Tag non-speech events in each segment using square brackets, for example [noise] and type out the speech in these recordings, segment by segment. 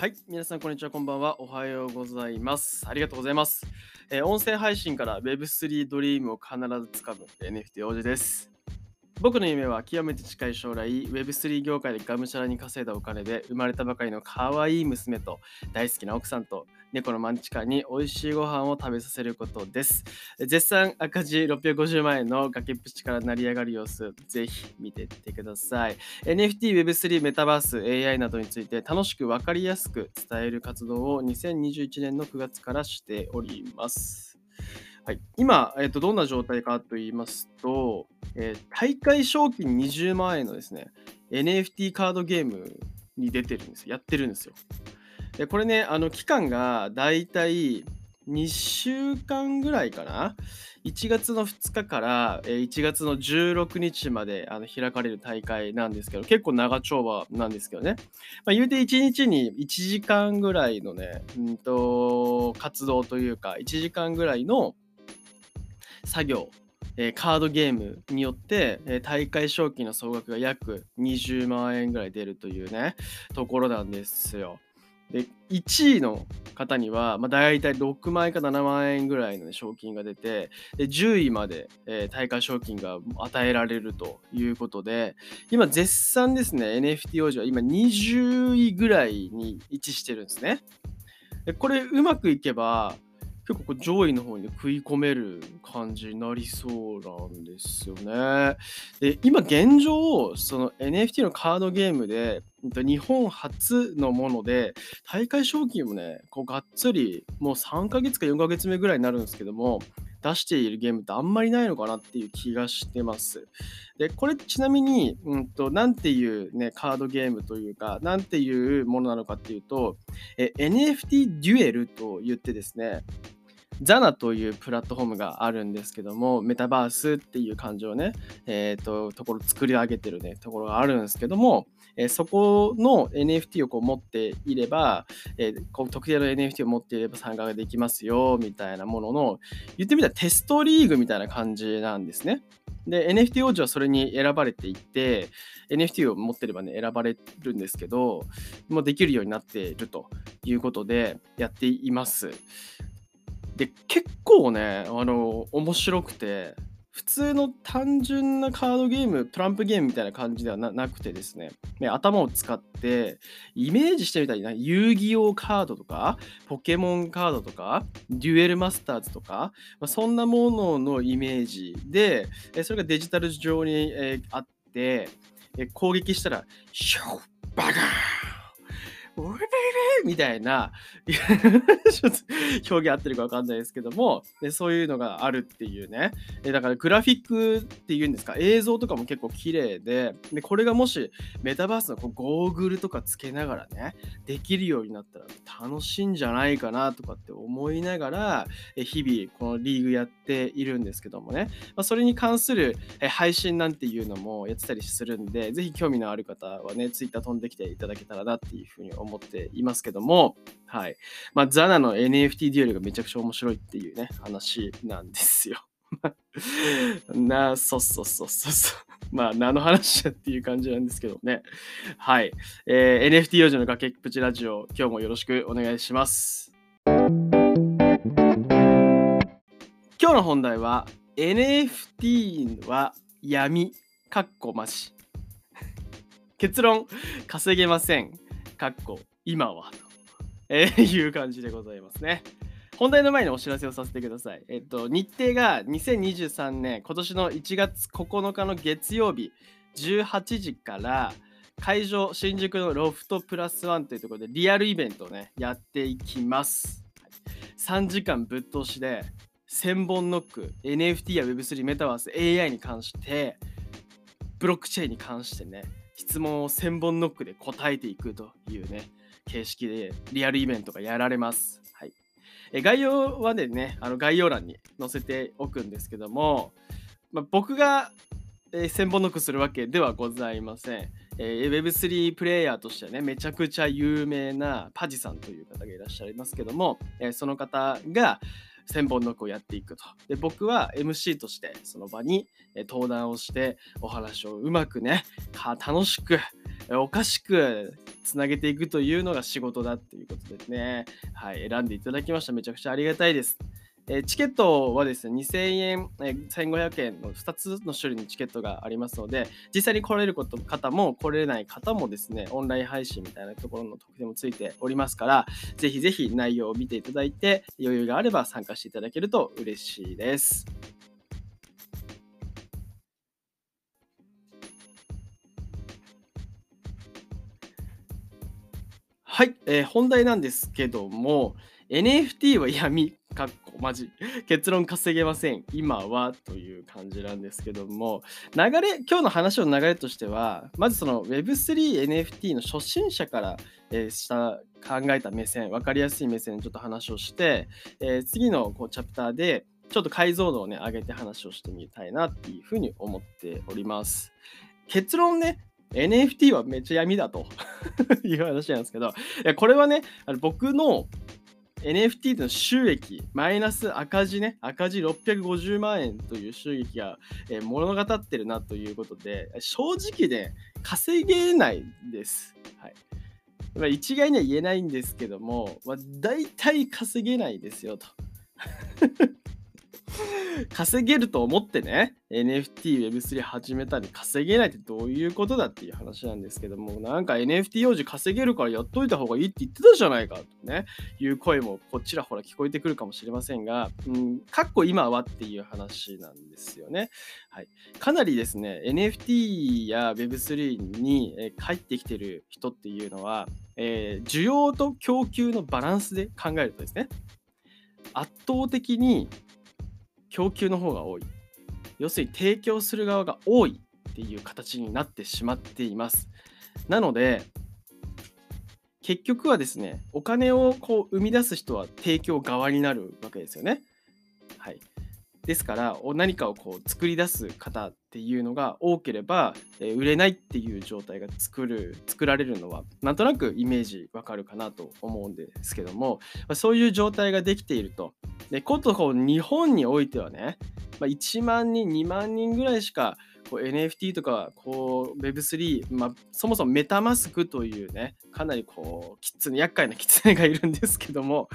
はい、皆さんこんにちは、こんばんは。おはようございます。ありがとうございます。えー音声配信から Web3 ドリームを必ず掴む NFT 王子です。僕の夢は極めて近い将来、Web3 業界でがむしゃらに稼いだお金で生まれたばかりの可愛い娘と大好きな奥さんと猫のマンチカに美味しいご飯を食べさせることです。絶賛赤字650万円の崖っぷちから成り上がる様子、ぜひ見ていってください。NFT、Web3、メタバース、AI などについて楽しく分かりやすく伝える活動を2021年の9月からしております。はい、今、えっとどんな状態かと言いますと、えー大会賞金20万円のですね、NFT カードゲームに出てるんですよ。やってるんですよ。でこれね、あの期間がだいたい2週間ぐらいかな？1月の2日から1月の16日まであの開かれる大会なんですけど、結構長丁場なんですけどね。まあ、言うて1日に1時間ぐらいのね、うんと活動というか、1時間ぐらいの作業、えカードゲームによって、え大会賞金の総額が約20万円ぐらい出るというね、ところなんですよ。で、1位の方には、まあ、大体6万円か7万円ぐらいの、ね、賞金が出て、で10位まで、えー大会賞金が与えられるということで、今絶賛ですね、NFT 王子は今20位ぐらいに位置してるんですね。でこれうまくいけば、結構上位の方に食い込める感じになりそうなんですよね。で今現状その NFT のカードゲームで日本初のもので大会賞金もねこうがっつりもう3ヶ月か4ヶ月目ぐらいになるんですけども出しているゲームってあんまりないのかなっていう気がしてます。でこれちなみに、うん、となんていう、ね、カードゲームというかなんていうものなのかっていうと NFT デュエルと言ってですねザナというプラットフォームがあるんですけども、メタバースっていう感情をね、えっ、と、ところ作り上げてるね、ところがあるんですけども、えーそこの NFT をこう持っていれば、えーこう特定の NFT を持っていれば参加ができますよ、みたいなものの、言ってみたらテストリーグみたいな感じなんですね。で、NFT 王子はそれに選ばれていて、NFT を持ってればね、選ばれるんですけど、もうできるようになっているということで、やっています。で結構ねあの面白くて普通の単純なカードゲームトランプゲームみたいな感じではなくてですねね頭を使ってイメージしてみたりな遊戯王カードとかポケモンカードとかデュエルマスターズとか、まあ、そんなもののイメージでそれがデジタル上に、えーあって攻撃したらシュッバカーンウェベベみたいな [laughs] 表現合ってるか分かんないですけどもでそういうのがあるっていうね。えだからグラフィックっていうんですか？映像とかも結構綺麗ででこれがもしメタバースのこうゴーグルとかつけながらねできるようになったら楽しいんじゃないかなとかって思いながら日々このリーグやっているんですけどもね、まあ、それに関する配信なんていうのもやってたりするんでぜひ興味のある方はねツイッター飛んできていただけたらなっていうふうに思います。思っていますけどもはいまあ、ザナの NFT デュエルがめちゃくちゃ面白いっていうね、話なんですよ。[laughs] な、そうそうそうそうそう。まあ、何の話だっていう感じなんですけどね。はい。えー NFT 幼女の崖っぷちラジオ、今日もよろしくお願いします。今日の本題は、NFT は闇、かっこまし。結論、稼げません。かっこ今は。とえーいう感じでございますね。本題の前にお知らせをさせてください。えっと、日程が2023年今年の1月9日の月曜日18時から会場新宿のロフトプラスワンというところでリアルイベントをねやっていきます。3時間ぶっ通しで1000本ノック NFT や Web3 メタバース AI に関してブロックチェーンに関してね質問を1000本ノックで答えていくというね形式でリアルイベントがやられます。はい、え概要はねあの概要欄に載せておくんですけども、まあ、僕が、えー千本ノックするわけではございません。えー Web3 プレイヤーとしてねめちゃくちゃ有名なパジさんという方がいらっしゃいますけども、えーその方が千本ノックをやっていくと。で僕は MC としてその場に登壇をしてお話をうまくね楽しくおかしくつなげていくというのが仕事だっていうことですね。はい、選んでいただきました。めちゃくちゃありがたいです。えチケットはですね、2000円、え1500円の2つの種類のチケットがありますので、実際に来れること方も来れない方もですね、オンライン配信みたいなところの特典もついておりますから、ぜひぜひ内容を見ていただいて、余裕があれば参加していただけると嬉しいです。はい、えー、本題なんですけども、NFT は闇、かっこマジ。[laughs] 結論稼げません。今はという感じなんですけども、流れ、今日の話の流れとしては、まずその Web3NFT の初心者から、えー、した考えた目線、分かりやすい目線でちょっと話をして、えー、次のこうチャプターで、ちょっと解像度をね、上げて話をしてみたいなっていうふうに思っております。結論ね、NFT はめっちゃ闇だと [laughs] いう話なんですけど、いやこれはね、あの僕の NFT の収益、マイナス赤字ね、赤字650万円という収益が、えー、物語ってるなということで、正直ね、稼げないんです。はい。一概には言えないんですけども、まあ、大体稼げないですよと。[laughs] 稼げると思ってね、NFT、Web3 始めたり稼げないってどういうことだっていう話なんですけども、なんか NFT 用事稼げるからやっといた方がいいって言ってたじゃないかとね、いう声もこちらほら聞こえてくるかもしれませんが、うん、かっこ今はっていう話なんですよね。はい。かなりですね、NFT や Web3 に帰ってきてる人っていうのは、えー、需要と供給のバランスで考えるとですね、圧倒的に供給の方が多い。要するに提供する側が多いっていう形になってしまっています。なので、結局はですね、お金をこう生み出す人は提供側になるわけですよね。はい。ですから何かをこう作り出す方っていうのが多ければ、えー、売れないっていう状態が作る作られるのはなんとなくイメージわかるかなと思うんですけども、そういう状態ができていると。でことこう日本においてはね、まあ、1万人2万人ぐらいしかこう NFT とかこう Web3、まあ、そもそもメタマスクというねかなりこうキツネ厄介なキツネがいるんですけども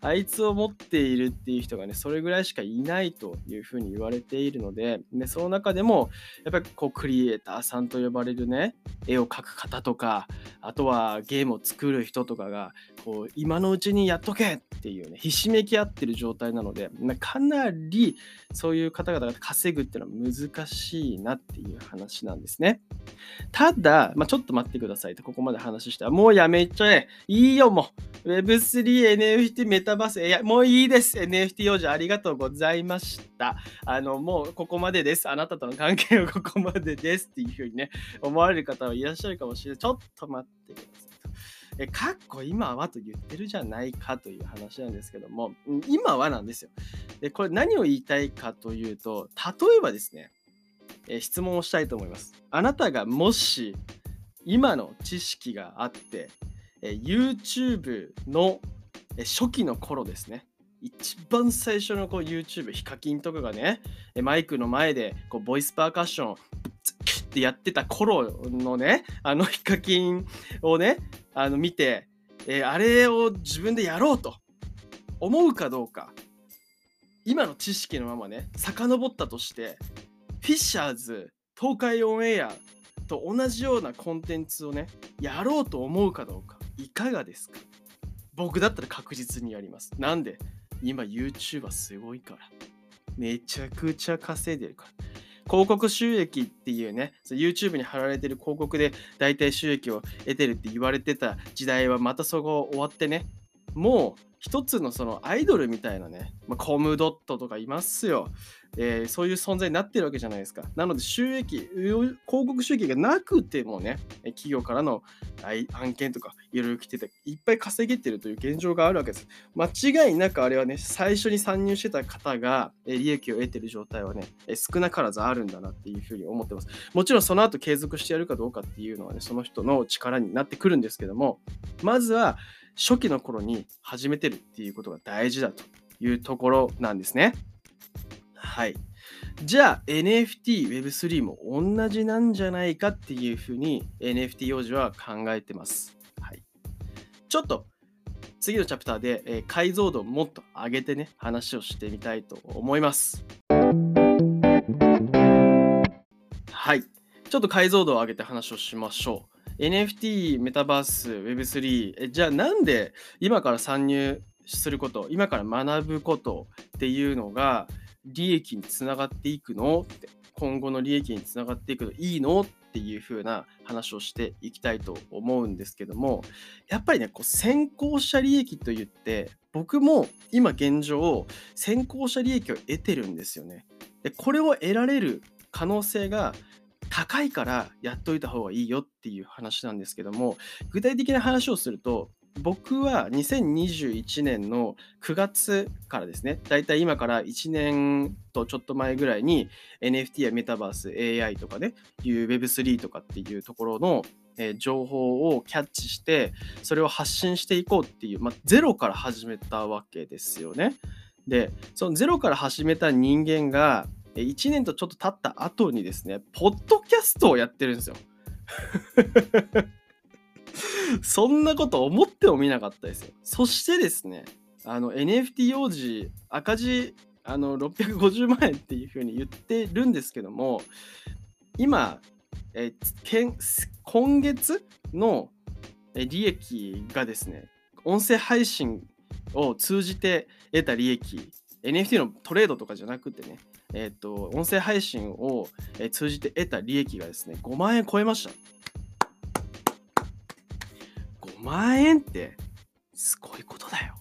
あいつを持っているっていう人がねそれぐらいしかいないというふうに言われているのででその中でもやっぱりこうクリエイターさんと呼ばれるね絵を描く方とかあとはゲームを作る人とかがこう今のうちにやっとけっていうねひしめき合ってる状態なのでかなりそういう方々が稼ぐっていうのは難しいなっていう話なんですね。ただ、まあ、ちょっと待ってくださいとここまで話してもうやめちゃえいいよもう Web3、NFT、メタバース、いや、もういいです。NFT 用事ありがとうございました。あの、もうここまでです。あなたとの関係は [laughs] ここまでですっていうふうにね、思われる方はいらっしゃるかもしれない。ちょっと待ってください。え、かっこ今はと言ってるじゃないかという話なんですけども、今はなんですよ。で、これ何を言いたいかというと、例えばですね、え質問をしたいと思います。あなたがもし今の知識があって、え YouTube のえ初期の頃ですね。一番最初のこう YouTube ヒカキンとかがねえマイクの前でこうボイスパーカッションってやってた頃のねあのヒカキンをねあの見て、え、あれを自分でやろうと思うかどうか今の知識のままね遡ったとしてフィッシャーズ東海オンエアと同じようなコンテンツをねやろうと思うかどうかいかがですか？僕だったら確実にやります。なんで？今 YouTuber すごいから。めちゃくちゃ稼いでるから。広告収益っていうね YouTube に貼られてる広告で大体収益を得てるって言われてた時代はまたそこ終わってねもう一つのそのアイドルみたいなね、まあ、コムドットとかいますよ。えー、そういう存在になってるわけじゃないですか。なので収益、広告収益がなくてもね、企業からの案件とかいろいろ来てて、いっぱい稼げてるという現状があるわけです。間違いなくあれはね、最初に参入してた方が利益を得てる状態はね、少なからずあるんだなっていうふうに思ってます。もちろんその後継続してやるかどうかっていうのはね、その人の力になってくるんですけども、まずは初期の頃に始めてるっていうことが大事だというところなんですね。はい。じゃあ NFT、Web3 も同じなんじゃないかっていうふうに NFT 王子は考えてます。はい。ちょっと次のチャプターで、えー、解像度をもっと上げてね、話をしてみたいと思います。はい。ちょっと解像度を上げて話をしましょう。NFT、メタバース、Web3、えじゃあなんで今から参入すること、今から学ぶことっていうのが利益につながっていくの？って今後の利益につながっていくといいの？っていう風な話をしていきたいと思うんですけどもやっぱりねこう先行者利益といって僕も今現状先行者利益を得てるんですよね。でこれを得られる可能性が高いからやっといた方がいいよっていう話なんですけども具体的な話をすると僕は2021年の9月からですね、だいたい今から1年とちょっと前ぐらいに NFT やメタバース、AI とかね、いう Web3 とかっていうところの、情報をキャッチして、それを発信していこうっていう、まあ、ゼロから始めたわけですよね。で、そのゼロから始めた人間が、1年とちょっと経った後にですね、ポッドキャストをやってるんですよ。そんなこと思ってもみなかったですよ。そしてですね、あの NFT 王子赤字あの650万円っていうふうに言ってるんですけども、今、え今月の利益がですね、音声配信を通じて得た利益、NFT のトレードとかじゃなくてね、えっ、と、音声配信を通じて得た利益がですね、5万円超えました。5万円ってすごいことだよ。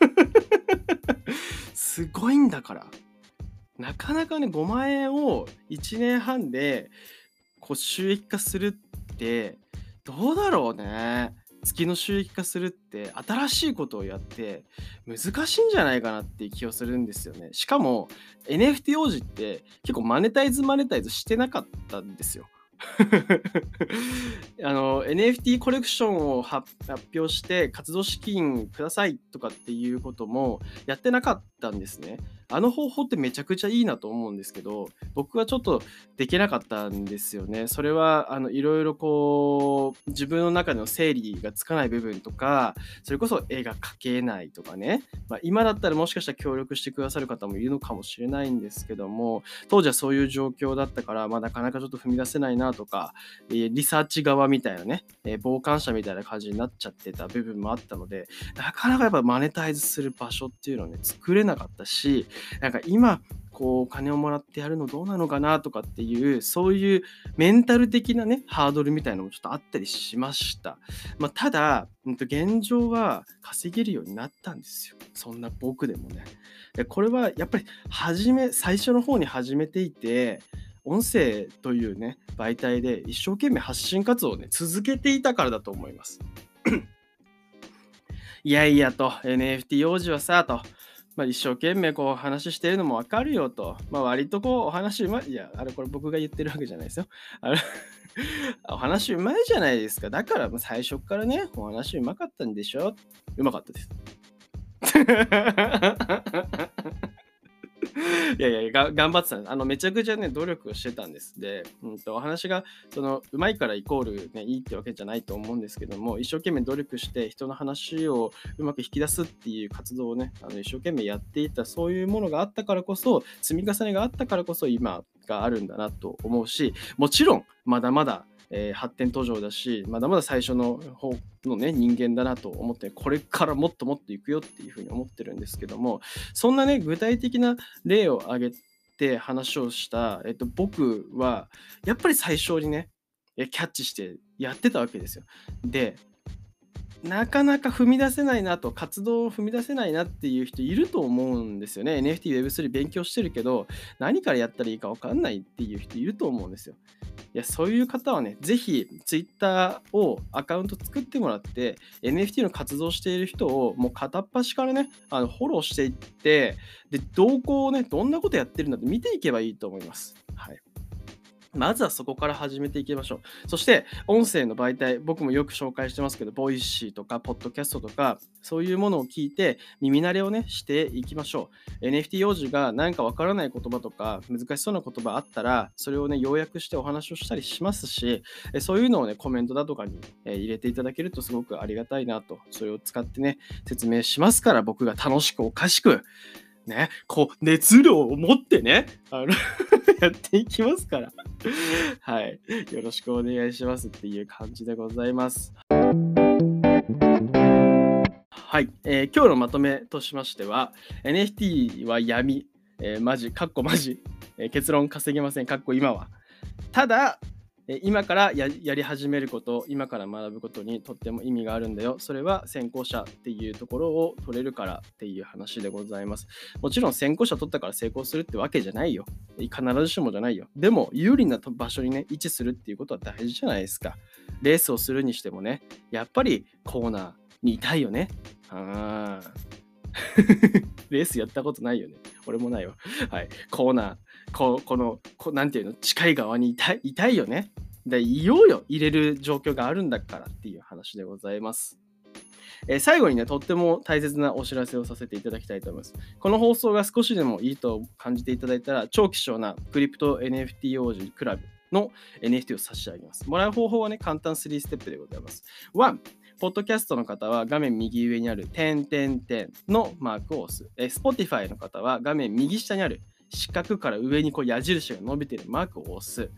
[laughs] すごいんだから。なかなかね、5万円を1年半でこう収益化するってどうだろうね。月の収益化するって新しいことをやって難しいんじゃないかなっていう気をするんですよね。しかも NFT 王子って結構マネタイズマネタイズしてなかったんですよ。[laughs] あの NFT コレクションを発表して活動資金くださいとかっていうこともやってなかったんですね。あの方法ってめちゃくちゃいいなと思うんですけど僕はちょっとできなかったんですよね。それはあのいろいろこう自分の中の整理がつかない部分とかそれこそ絵が描けないとかね、まあ、今だったらもしかしたら協力してくださる方もいるのかもしれないんですけども当時はそういう状況だったから、まあ、なかなかちょっと踏み出せないなとか、え、リサーチ側みたいなね、え、傍観者みたいな感じになっちゃってた部分もあったのでなかなかやっぱマネタイズする場所っていうのをね作れなかったしなんか今こうお金をもらってやるのどうなのかなとかっていうそういうメンタル的なねハードルみたいなのもちょっとあったりしました、まあ、ただ現状は稼げるようになったんですよ。そんな僕でもね。でこれはやっぱり初め最初の方に始めていて音声というね媒体で一生懸命発信活動をね続けていたからだと思います。[coughs] いやいやと NFT 王子はさと。まあ、一生懸命こう話してるのもわかるよと、まあ、割とこうお話うまい、いや、あれこれ僕が言ってるわけじゃないですよ。あれ [laughs] お話うまいじゃないですか。だから最初からね、お話うまかったんでしょ？うまかったです。いやいやが、頑張ってた。あの、めちゃくちゃね、努力をしてたんです。で、うんと、お話が、その、うまいからイコール、ね、いいってわけじゃないと思うんですけども、一生懸命努力して人の話をうまく引き出すっていう活動をね、あの一生懸命やっていた、そういうものがあったからこそ、積み重ねがあったからこそ、今があるんだなと思うし、もちろん、まだまだえー、発展途上だし、まだまだ最初の方のね、人間だなと思って、これからもっともっといくよっていうふうに思ってるんですけども、そんなね、具体的な例を挙げて話をした、えっと、僕は、やっぱり最初にね、キャッチしてやってたわけですよ。で、なかなか踏み出せないなと、活動を踏み出せないなっていう人いると思うんですよね。NFT、Web3 勉強してるけど、何からやったらいいか分かんないっていう人いると思うんですよ。いや、そういう方はね、ぜひ Twitter をアカウント作ってもらって、NFT の活動している人をもう片っ端からね、あのフォローしていって、で、動向をね、どんなことやってるんだって見ていけばいいと思います。はい。まずはそこから始めていきましょう。そして、音声の媒体、僕もよく紹介してますけど、 Voicy とか、ポッドキャストとか、そういうものを聞いて、耳慣れをね、していきましょう。NFT 用事が何かわからない言葉とか、難しそうな言葉あったら、それをね、要約してお話をしたりしますし、そういうのをね、コメントだとかに入れていただけるとすごくありがたいなと、それを使ってね、説明しますから、僕が楽しくおかしく、ね、こう、熱量を持ってね、あの [laughs] やっていきますから。はい。よろしくお願いしますっていう感じでございます。はい、えー、今日のまとめとしましては、NFT は闇、えー、マジ、かっこマジ、えー、結論稼げません、かっこ今は。ただ、今からやり始めること今から学ぶことにとっても意味があるんだよ。それは先行者っていうところを取れるからっていう話でございます。もちろん先行者取ったから成功するってわけじゃないよ。必ずしもじゃないよ。でも有利な場所にね位置するっていうことは大事じゃないですか。レースをするにしてもね。やっぱりコーナーにいたいよね。あー。[laughs] レースやったことないよね。俺もないわ。はい。コーナーここのこなんていうの？近い側にいたいいたいよね。でいようよ入れる状況があるんだからっていう話でございます。えー、最後にね、とっても大切なお知らせをさせていただきたいと思います。この放送が少しでもいいと感じていただいたら、超希少なクリプト NFT 王子クラブの NFT を差し上げます。もらう方法はね、簡単3ステップでございます。1、ポッドキャストの方は画面右上にある点点点のマークを押す。え、Spotify の方は画面右下にある四角から上にこう矢印が伸びているマークを押す。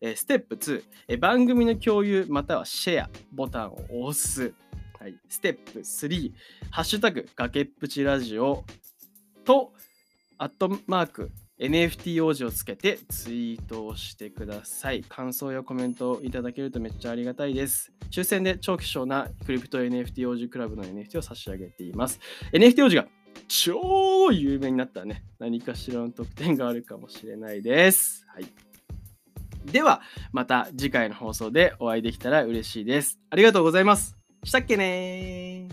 えステップ2、え番組の共有またはシェアボタンを押す。はい、ステップ3、ハッシュタグ崖っぷちラジオと、アットマーク NFT 王子をつけてツイートをしてください。感想やコメントをいただけるとめっちゃありがたいです。抽選で超希少なクリプト NFT 王子クラブの NFT を差し上げています。NFT 王子が超有名になったらね、何かしらの特典があるかもしれないです。はい。では、また次回の放送でお会いできたら嬉しいです。ありがとうございます。したっけね